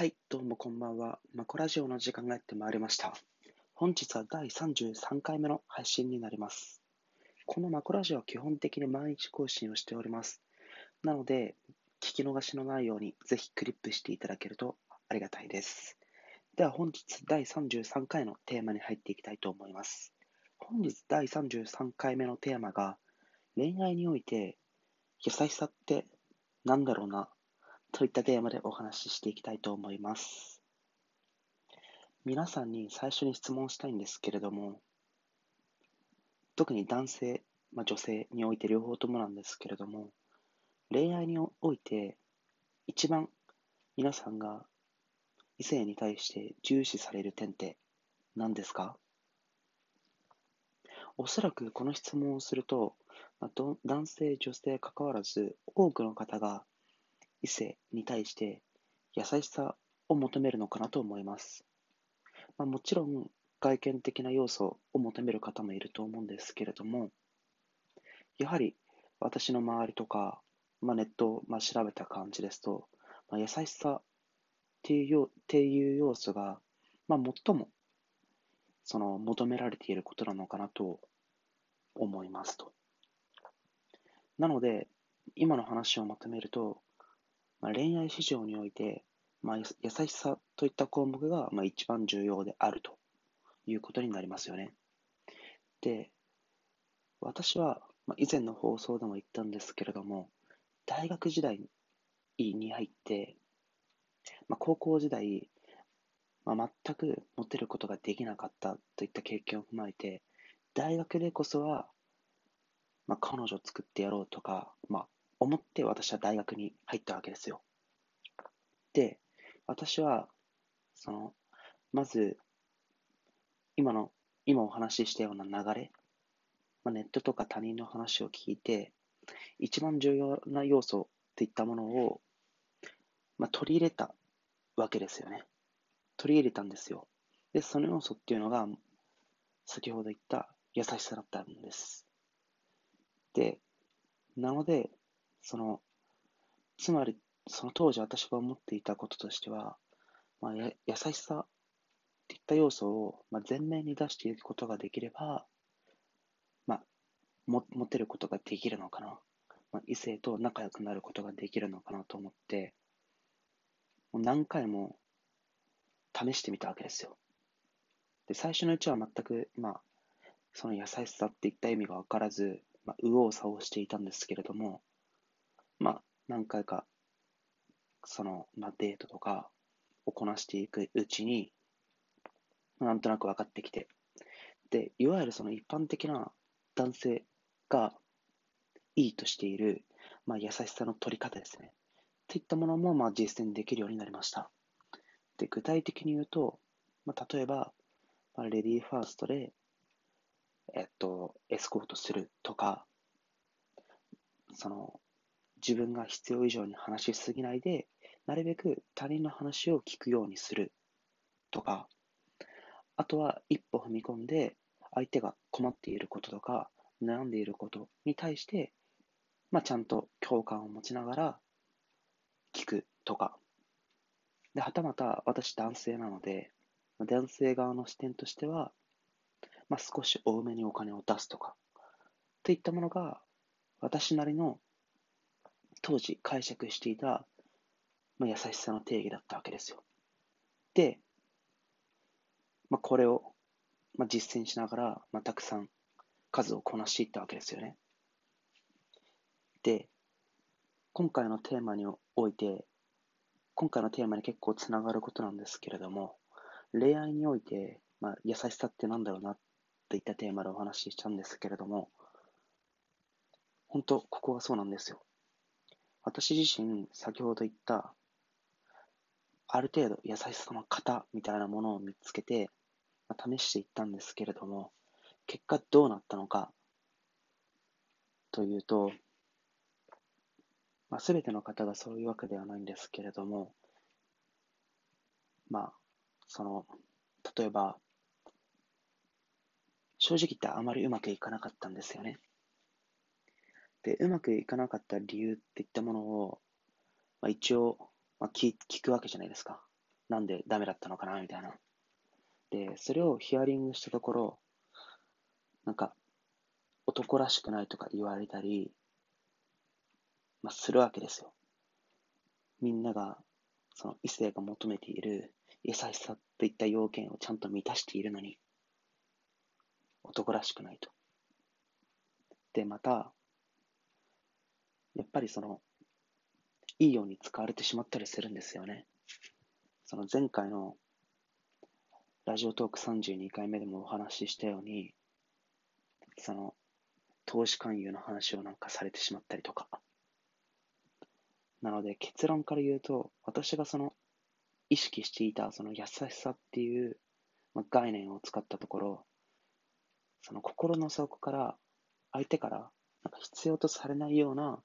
はい、どうもこんばんは。マコラジオの時間がやってまいりました。本日は第33回目の配信になります。このマコラジオは基本的に毎日更新をしております。なので、聞き逃しのないようにぜひクリップしていただけるとありがたいです。では本日第33回のテーマに入っていきたいと思います。本日第33回目のテーマが恋愛において優しさってなんだろうな？といったテーマでお話ししていきたいと思います。皆さんに最初に質問したいんですけれども、特に男性、まあ、女性において両方ともなんですけれども、恋愛において一番皆さんが異性に対して重視される点って何ですか？おそらくこの質問をすると、まあ、男性、女性関わらず多くの方が異性に対して優しさを求めるのかなと思います。まあ、もちろん外見的な要素を求める方もいると思うんですけれども、やはり私の周りとか、まあ、ネットをまあ調べた感じですと、まあ、優しさっていうっていう要素が、まあ、最もその求められていることなのかなと思いますと。なので、今の話をまとめると、まあ、恋愛市場において、まあ、優しさといった項目が、まあ、一番重要であるということになりますよね。で、私は、まあ、以前の放送でも言ったんですけれども、大学時代に入って、まあ、高校時代、まあ、全くモテることができなかったといった経験を踏まえて、大学でこそは、まあ、彼女を作ってやろうとか、まあ、思って私は大学に入ったわけですよ。で、私は、その、まず、今の、今お話ししたような流れ、まあ、ネットとか他人の話を聞いて、一番重要な要素といったものを、まあ、取り入れたわけですよね。取り入れたんですよ。で、その要素っていうのが、先ほど言った優しさだったんです。で、なので、その、つまり、その当時私が思っていたこととしては、まあ、や優しさっていった要素を、まあ、前面に出していくことができれば、まあ、も持てることができるのかな。まあ、異性と仲良くなることができるのかなと思って、もう何回も試してみたわけですよ。で、最初のうちは全く、まあ、その優しさっていった意味が分からず、まあ、右往左往していたんですけれども、まあ、何回か、その、まあ、デートとかをこなしていくうちに、なんとなく分かってきて、で、いわゆるその一般的な男性がいいとしている、まあ、優しさの取り方ですね。といったものも、まあ、実践できるようになりました。で、具体的に言うと、まあ、例えば、まあ、レディーファーストで、えっと、エスコートするとか、その、自分が必要以上に話しすぎないで、なるべく他人の話を聞くようにするとか、あとは一歩踏み込んで、相手が困っていることとか、悩んでいることに対して、まあ、ちゃんと共感を持ちながら聞くとか。で、はたまた私男性なので、男性側の視点としては、まあ、少し多めにお金を出すとか、といったものが、私なりの当時解釈していた、まあ、優しさの定義だったわけですよ。で、まあ、これを、まあ、実践しながら、まあ、たくさん数をこなしていったわけですよね。で、今回のテーマにおいて、今回のテーマに結構つながることなんですけれども、恋愛において、まあ、優しさってなんだろうなといったテーマでお話ししたんですけれども、本当、ここがそうなんですよ。私自身、先ほど言った、ある程度優しさの型みたいなものを見つけて、まあ、試していったんですけれども、結果どうなったのかというと、まあ、全ての方がそういうわけではないんですけれども、まあ、その、例えば、正直言ってあまりうまくいかなかったんですよね。で、うまくいかなかった理由っていったものを、まあ、一応、まあ聞、聞くわけじゃないですか。なんでダメだったのかなみたいな。で、それをヒアリングしたところ、なんか、男らしくないとか言われたり、まあ、するわけですよ。みんなが、その異性が求めている優しさといった要件をちゃんと満たしているのに、男らしくないと。で、また、やっぱりその、いいように使われてしまったりするんですよね。その前回のラジオトーク32回目でもお話ししたように、その、投資勧誘の話をなんかされてしまったりとか。なので結論から言うと、私がその、意識していたその優しさっていう、まあ、概念を使ったところ、その心の底から、相手からなんか必要とされないような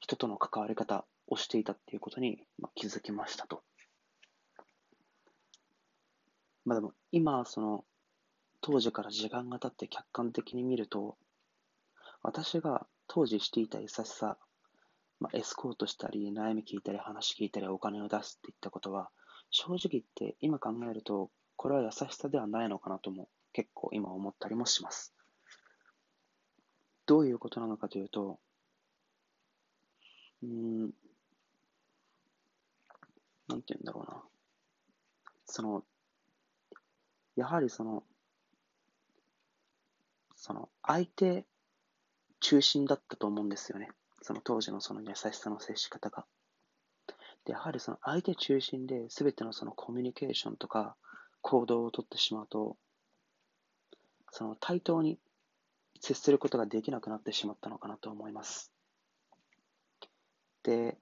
人との関わり方をしていたっていうことに、気づきましたと。まあでも、今、その、当時から時間が経って客観的に見ると、私が当時していた優しさ、まあ、エスコートしたり、悩み聞いたり、話聞いたり、お金を出すっていったことは、正直言って今考えると、これは優しさではないのかなとも結構今思ったりもします。どういうことなのかというと、うん、なんて言うんだろうな。その、やはりその、その相手中心だったと思うんですよね。その当時のその優しさの接し方が。で、やはりその相手中心で全てのそのコミュニケーションとか行動をとってしまうと、その対等に接することができなくなってしまったのかなと思います。で、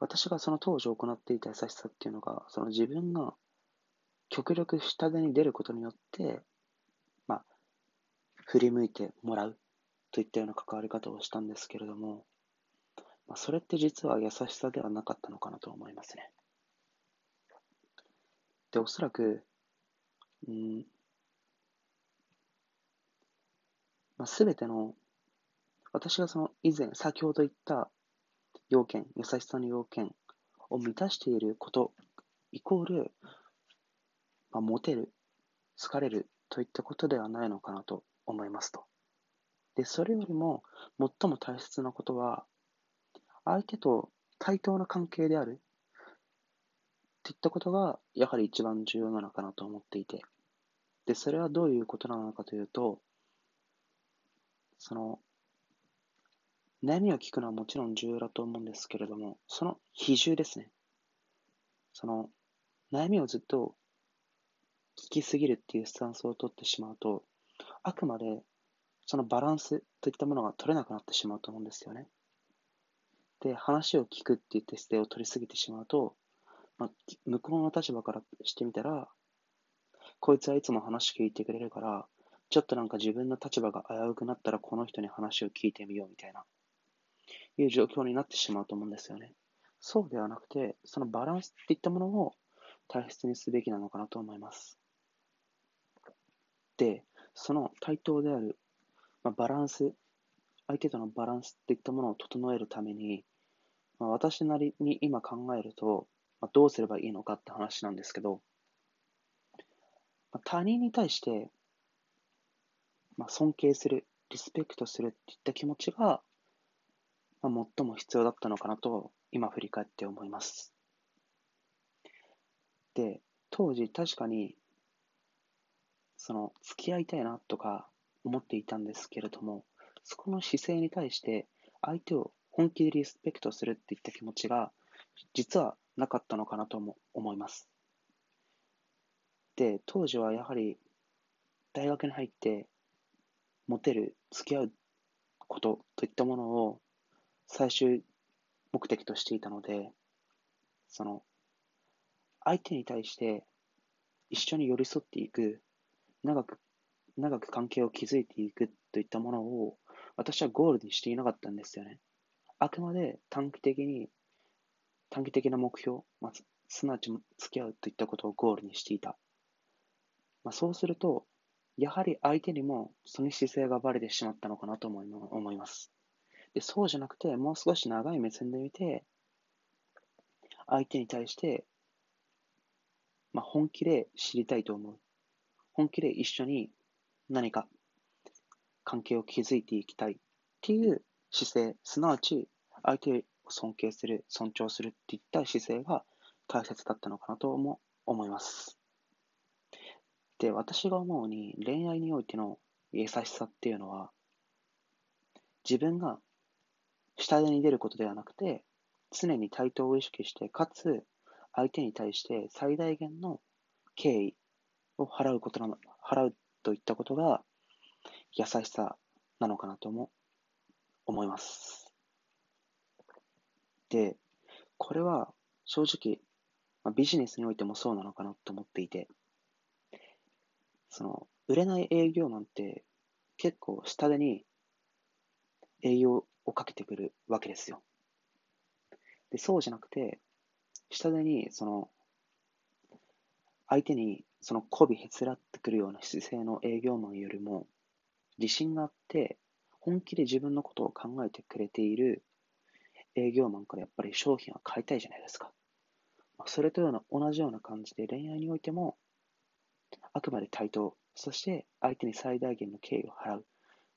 私がその当時行っていた優しさっていうのが、その自分が極力下手に出ることによって、まあ、振り向いてもらうといったような関わり方をしたんですけれども、まあ、それって実は優しさではなかったのかなと思いますね。で、おそらく、うん、まあ、全ての、私がその以前、先ほど言った要件、優しさの要件を満たしていることイコール、まあ、モテる、好かれるといったことではないのかなと思いますと。で、それよりも最も大切なことは、相手と対等な関係であるっていったことが、やはり一番重要なのかなと思っていて。で、それはどういうことなのかというと、その、悩みを聞くのはもちろん重要だと思うんですけれども、その比重ですね。その、悩みをずっと聞きすぎるっていうスタンスを取ってしまうと、あくまでそのバランスといったものが取れなくなってしまうと思うんですよね。で、話を聞くっていった姿勢を取りすぎてしまうと、まあ、向こうの立場からしてみたら、こいつはいつも話聞いてくれるから、ちょっとなんか自分の立場が危うくなったらこの人に話を聞いてみようみたいな、いう状況になってしまうと思うんですよね。そうではなくて、そのバランスっていったものを大切にすべきなのかなと思います。で、その対等である、まあ、バランス、相手とのバランスっていったものを整えるために、まあ、私なりに今考えると、まあ、どうすればいいのかって話なんですけど、まあ、他人に対して、まあ、尊敬する、リスペクトするっていった気持ちが、まあ、最も必要だったのかなと、今振り返って思います。で、当時確かにその、付き合いたいなとか思っていたんですけれども、そこの姿勢に対して相手を本気でリスペクトするっていった気持ちが実はなかったのかなとも思います。で、当時はやはり大学に入ってモテる、付き合うことといったものを最終目的としていたので、その相手に対して一緒に寄り添っていく長く、長く関係を築いていくといったものを、私はゴールにしていなかったんですよね。あくまで短期的に、短期的な目標、まあ、すなわち付き合うといったことをゴールにしていた。まあ、そうすると、やはり相手にもその姿勢がバレてしまったのかなと思い思います。でそうじゃなくて、もう少し長い目線で見て、相手に対して、まあ、本気で知りたいと思う。本気で一緒に何か関係を築いていきたいっていう姿勢、すなわち相手を尊敬する、尊重するっていった姿勢が大切だったのかなとも思います。で、私が思うに恋愛においての優しさっていうのは、自分が下手に出ることではなくて、常に対等を意識して、かつ相手に対して最大限の敬意を払うことなの、払うといったことが優しさなのかなとも思います。で、これは正直、まあ、ビジネスにおいてもそうなのかなと思っていて、その、売れない営業マンって結構下手に営業をかけてくるわけですよ。で、そうじゃなくて、下手に、その、相手に、その媚びへつらってくるような姿勢の営業マンよりも、自信があって、本気で自分のことを考えてくれている営業マンからやっぱり商品は買いたいじゃないですか。それとような同じような感じで恋愛においても、あくまで対等、そして相手に最大限の敬意を払う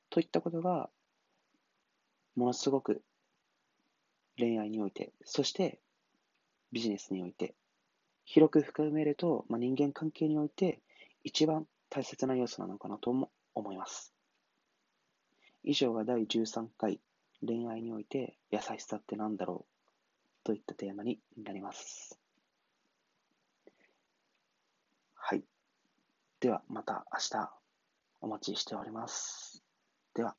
といったことが、ものすごく恋愛において、そしてビジネスにおいて、広く含めると、まあ、人間関係において一番大切な要素なのかなとも思います。以上が第13回恋愛において優しさって何だろうといったテーマになります。はい。ではまた明日お待ちしております。では。